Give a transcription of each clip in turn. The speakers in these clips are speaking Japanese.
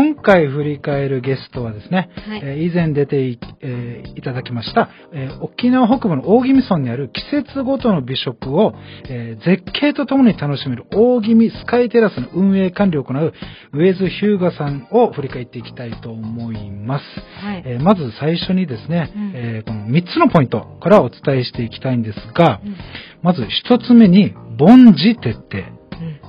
今回振り返るゲストはですね、はいえー以前出てい,、えーいただきました、えー沖縄北部の大宜味村にある季節ごとの美食を、えー絶景とともに楽しめる大宜味スカイテラスの運営管理を行うウェズ・ヒューガさんを振り返っていきたいと思います。はい。えーまず最初にですね、うんえーこの3つのポイントからお伝えしていきたいんですが、うんまず1つ目に凡事徹底。うん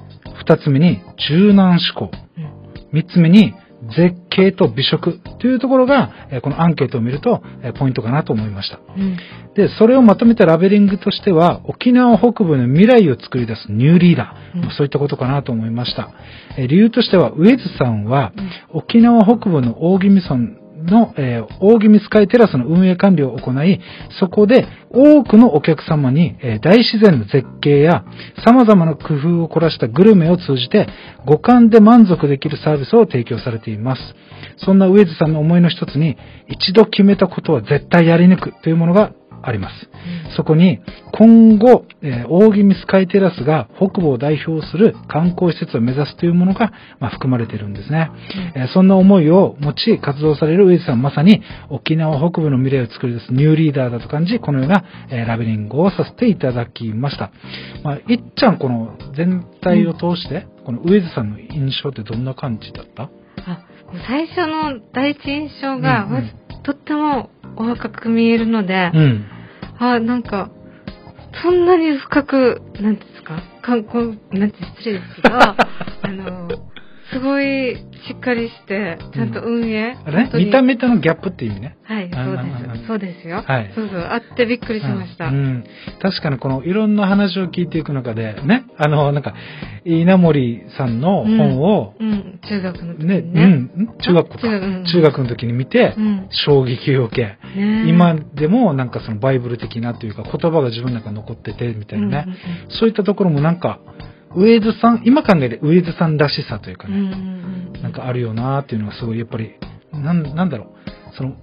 2つ目に柔軟思考。うん3つ目に絶景と美食というところが、えーこのアンケートを見ると、えーポイントかなと思いました。うんで、それをまとめたラベリングとしては、沖縄北部の未来を作り出すニューリーダー、うんまあそういったことかなと思いました。えー理由としては、ウェズさんは、うん沖縄北部の大宜味村の、えー大宜味スカイテラスの運営管理を行い、そこで多くのお客様に、えー大自然の絶景や様々な工夫を凝らしたグルメを通じて五感で満足できるサービスを提供されています。そんな上津さんの思いの一つに、一度決めたことは絶対やり抜くというものがあります。そこに、今後、えー大宜味スカイテラスが北部を代表する観光施設を目指すというものが、まあ、含まれているんですね。えーそんな思いを持ち活動されるウェイズさん、まさに沖縄北部の未来を作り出すニューリーダーだと感じ、このような、えーラベリングをさせていただきました。まあ、いっちゃん、この全体を通して、このウェイズさんの印象ってどんな感じだった？あ最初の第一印象が、うんうんとってもお若く見えるので、うん。あ、なんか、そんなに深く、なんていうんですか、観光、なんて失礼ですけど、あの、すごいしっかりして、ちゃんと運営。あれ？ね本当に見た目とのギャップっていう意味ね。はい、あそうです。そうですよ。はい。そうそう、あってびっくりしました。うん。うん。確かにこのいろんな話を聞いていく中で、ね、あの、なんか、稲森さんの本を、うん、中学の時ね、にね。うん、中学校か。中学うん。中学の時に見て、うん。衝撃を受け、ね。今でもなんかそのバイブル的なというか言葉が自分の中に残っててみたいなね、うんうんそういったところもなんか、ウェイズさん、今考えてウェイズさんらしさというかうんうんね、うんうん。なんかあるよなっていうのがすごいやっぱり、なんなんだろう、その、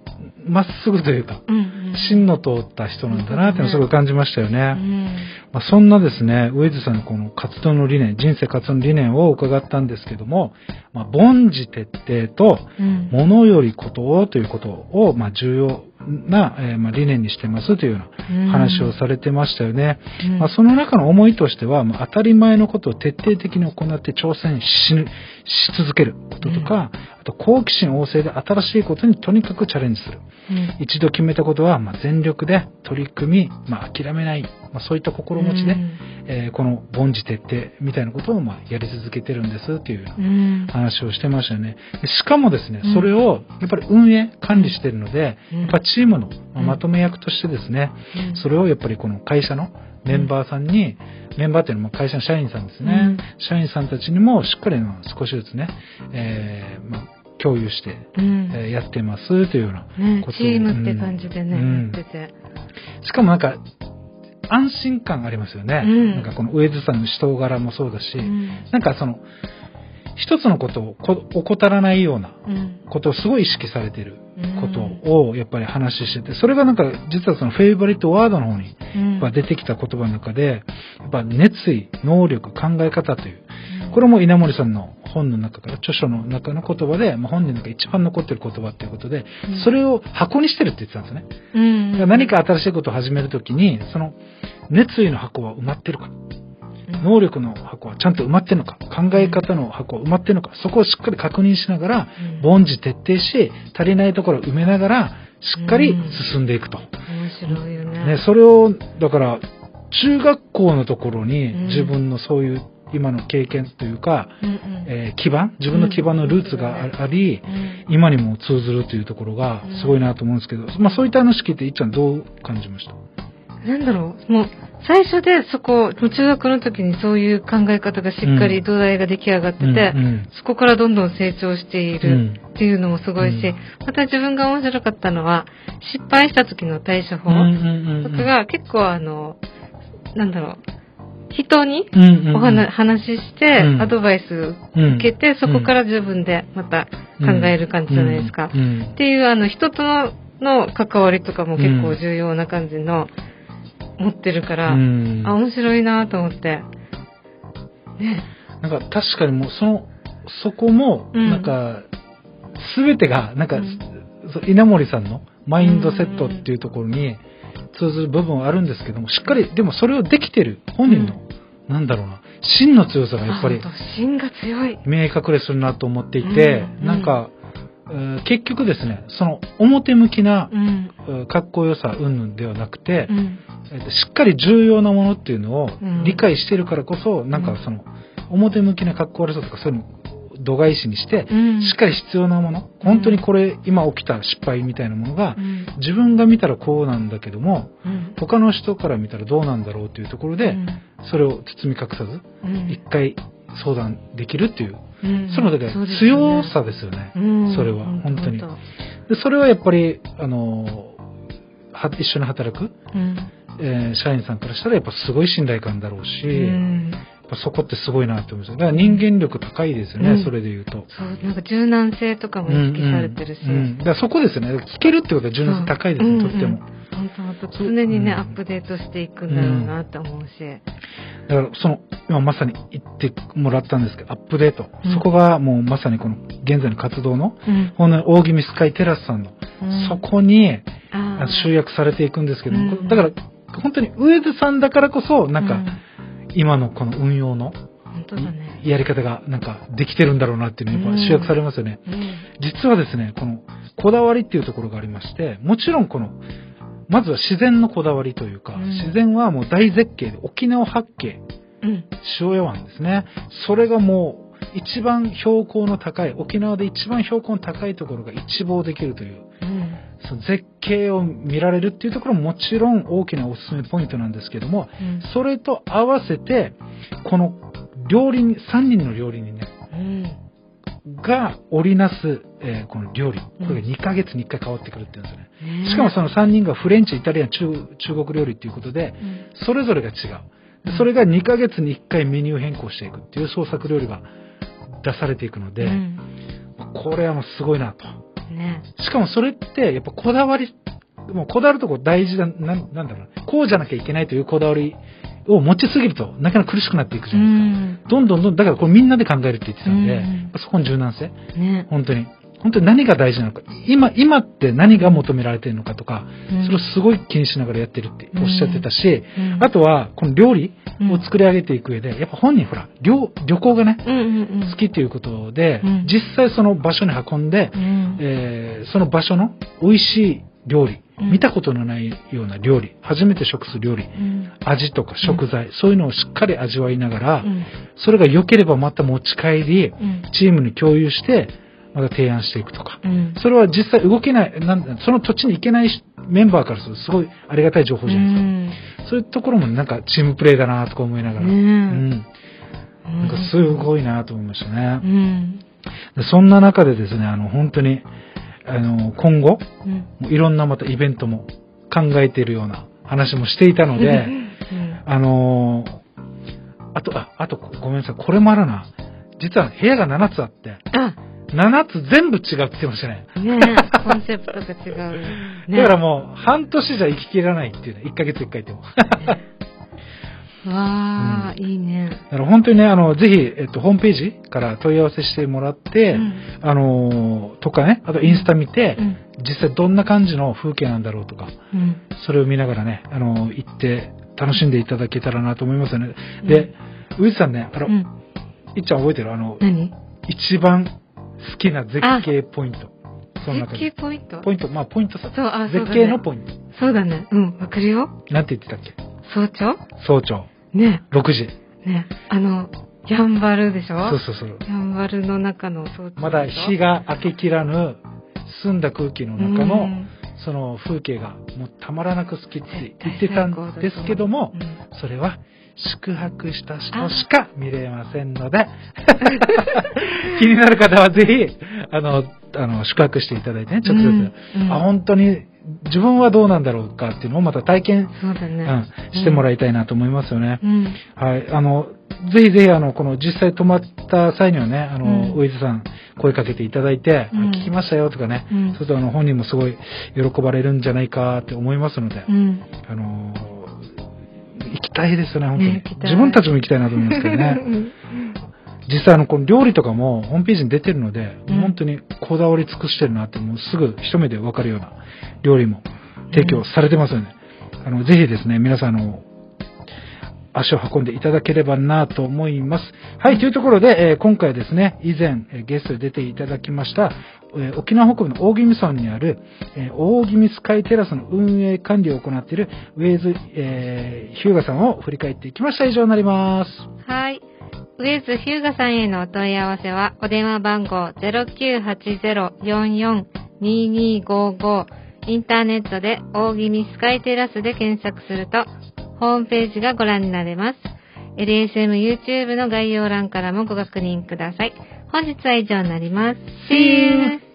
まっすぐというか、うんうん。芯の通った人なんだなっていうのをすごい感じましたよね。うん。まあ、そんなですね、ウェイズさんのこの活動の理念、人生活動の理念を伺ったんですけども、まあ、凡事徹底と、うん。物よりことをということを、まあ、重要な、えーまあ、理念にしてますというような話をされてましたよね。うん。まあ、その中の思いとしては、まあ、当たり前のことを徹底的に行って挑戦しし続けることとか、あと好奇心旺盛で新しいことにとにかくチャレンジする。うん。一度決めたことは、まあ、全力で取り組み、まあ、諦めない、まあ、そういった心持ちで、うん。えーこの凡事徹底みたいなことを、まあ、やり続けてるんですっていう話をしてましたよね。でしかもですねうん、それをやっぱり運営、管理してるので、うん。やっぱチームのまとめ役としてですね、うん。それをやっぱりこの会社のメンバーさんに、メンバーっていうのはまあ会社の社員さんですね、うん。社員さんたちにもしっかりまあ少しずつね、えーまあ、共有して、うん。えーやってますというようなねことをチームって感じでね、うん。やってて。しかもなんか、安心感ありますよね。うん。なんかこのウェイズさんの人柄もそうだし、うん。なんかその、一つのことをこ怠らないようなうん。ことをすごい意識されていることをやっぱり話してて、それがなんか実はそのフェイバリットワードの方に出てきた言葉の中で、やっぱ熱意、能力、考え方という、これも稲森さんの本の中から、著書の中の言葉で、まあ、本人の中で一番残ってる言葉っていうことでうん、それを箱にしてるって言ってたんですね。うん。何か新しいことを始めるときに、その熱意の箱は埋まってるか、能力の箱はちゃんと埋まってるのか、考え方の箱は埋まってるのか、そこをしっかり確認しながら、うん。凡事徹底し、足りないところを埋めながら、しっかり進んでいくと。面白いよね。ね、それを、だから、中学校のところにうん。自分のそういう今の経験というか、うんうん。えー基盤、自分の基盤のルーツがああり、うん今にも通ずるというところがすごいなと思うんですけど、まあそういった話聞いて、いっちゃんどう感じました？なんだろう、もう、最初でそこ、中学の時にそういう考え方がしっかり土台が出来上がってて、うんうん。そこからどんどん成長しているうん。っていうのもすごいし、うん。また自分が面白かったのは、失敗した時の対処法。うんうんうんうん。とかが結構あの、なんだろう、人にお話、話して、うん。アドバイス受けて、そこから自分でまた考える感じじゃないですか。っていうあの人とのの関わりとかも結構重要な感じの持ってるから、うん。あ、面白いなと思って。ね。なんか確かにもうその、そこも、うん。なんか、すべてが、なんか、稲森さんのマインドセットっていうところに通ずる部分はあるんですけども、しっかり、でもそれをできてる本人の、なんだろうな、芯の強さがやっぱり芯が強い。見え隠れするなと思っていて、うん。なんか、えー結局ですね、その表向きなかっこよさ云々ではなくて、うん。えーとしっかり重要なものっていうのをうん。理解してるからこそ、なんかその、表向きなかっこ悪さとかそういうのを度外視にして、うんしっかり必要なもの、本当にこれ今起きた失敗みたいなものがう、ん。自分が見たらこうなんだけども、うん。他の人から見たらどうなんだろうというところで、それを包み隠さず、うん一回相談できるっていう、うんそのだけ強さですよね。うんそれは、本当に。本で、それはやっぱり、あの、は一緒に働く、うん。えー社員さんからしたらやっぱすごい信頼感だろうし、そこってすごいなって思いますよ。だから人間力高いですよね、うんそれで言うと。そう、なんか柔軟性とかも意識されてるし。うんうんうんだからそこですよね。聞けるってことは柔軟性高いですね、とっても。本当本当常にね、うんアップデートしていくんだろうなって思うし。だからその、今まさに言ってもらったんですけど、アップデート。うんそこがもうまさにこの現在の活動の、うんこの大宜味スカイテラスさんの、うんそこに集約されていくんですけどだから本当に上津さんだからこそ、なんか、うん今のこの運用の本当だね。やり方がなんかできてるんだろうなっていうのがやっぱ集約されますよね。うん実はですね、このこだわりっていうところがありまして、もちろんこの、まずは自然のこだわりというか、うん自然はもう大絶景で沖縄八景、うん。塩屋湾ですね。それがもう一番標高の高い、沖縄で一番標高の高いところが一望できるという、うん。その絶景を見られるっていうところももちろん大きなおすすめポイントなんですけども、うんそれと合わせて、この料理人、3人の料理人ね、うん。が織りなす、えーこの料理。これがうん2ヶ月に1回変わってくるっていうんですよね。ねしかもその3人がフレンチ、イタリアン、中中国料理っていうことで、うんそれぞれが違う。でそれが2ヶ月に1回メニュー変更していくっていう創作料理が出されていくので、うんこれはもうすごいなと。ね。しかもそれって、やっぱこだわり、もうこだわるとこ大事だ、なんなんだろうな。こうじゃなきゃいけないというこだわりを持ちすぎると、なかなか苦しくなっていくじうゃないですか。ん。どんどんどん、だからこれみんなで考えるって言ってたんで、うんそこの柔軟性、ね。本当に。本当に何が大事なのか。今、今って何が求められてるのかとか、うん。それをすごい気にしながらやってるっておっしゃってたし、うん。あとは、この料理を作り上げていく上で、やっぱ本人ほら、旅旅行がね。好きっていうことで、うん。実際その場所に運んで、うん。えーその場所の美味しい料理、うん。見たことのないような料理、初めて食す料理、うん。味とか食材、そういうのをしっかり味わいながら、うん。それが良ければまた持ち帰り、うん。チームに共有して、また提案していくとか。うんそれは実際動けない、なんだその土地に行けないメンバーからするとすごいありがたい情報じゃないですか。そういうところもなんかチームプレーだなとか思いながら、うん。うんなんかすごいなと思いましたね。うんでそんな中でですね、あの、本当に、あの、今後、いろんなまたイベントも考えているような話もしていたので、うんあのーあと、あ、あと、ごめんなさい、これもあるな。実は部屋が7つあって、あ、7つ全部違うって言ってましたね。ねえ、コンセプトが違う。ねだからもう、半年じゃ生ききらないっていうね、1ヶ月1回でも。わあ、いいね。だから本当にね、あの、ぜひ、えっと、ホームページから問い合わせしてもらって、うんあのーとかね、あとインスタ見て、うん実際どんな感じの風景なんだろうとか、うんそれを見ながらね、あのー行って楽しんでいただけたらなと思いますよね。で、ウイズさんね、あの、うん。いっちゃん覚えてる？あの、何？一番好きな絶景ポイント。その中絶景で。ポイント？ポイント、まあポイントさ。そうあ絶景のポイント。そうだね。うん、わかるよ。なんて言ってたっけ？早朝？早朝、ね6時。ねあの、やんばるでしょ？そうそうそう。やんばるの中の早朝まだ日が明けきらぬ澄んだ空気の中の、うんその風景がもうたまらなく好きって言ってたんですけども、うんそれは宿泊した人しか見れませんので、気になる方はぜひ、あの、あの、宿泊していただいてね、直接。うんうんあ、本当に自分はどうなんだろうかっていうのをまた体験、そうだね。うん、してもらいたいなと思いますよね。うん。はい。あの、ぜひぜひ、あの、この実際泊まった際にはね、あの、うんウイズさん声かけていただいて、うんあ聞きましたよとかね、うんそうするとあの、本人もすごい喜ばれるんじゃないかって思いますので、うん。あの、行きたいですよね、本当に、自分たちも行きたいなと思いますけどね。実際あの、この料理とかもホームページに出てるので、うん。本当にこだわり尽くしてるなって、もうすぐ一目でわかるような料理も提供されてますので、あの、ぜひですね、皆さんあの、足を運んでいただければなと思います。はい、というところで、えー今回ですね、以前、えーゲストで出ていただきました、え沖縄北部の大宜味村にある、え大宜味スカイテラスの運営管理を行っているウェイズ、えーヒューガさんを振り返っていきました。以上になります。はい。ウェイズヒューガさんへのお問い合わせは、お電話番号0980-44-2255、インターネットで大宜味スカイテラスで検索すると、ホームページがご覧になれます。LSM YouTube の概要欄からもご確認ください。本日は以上になります。See you!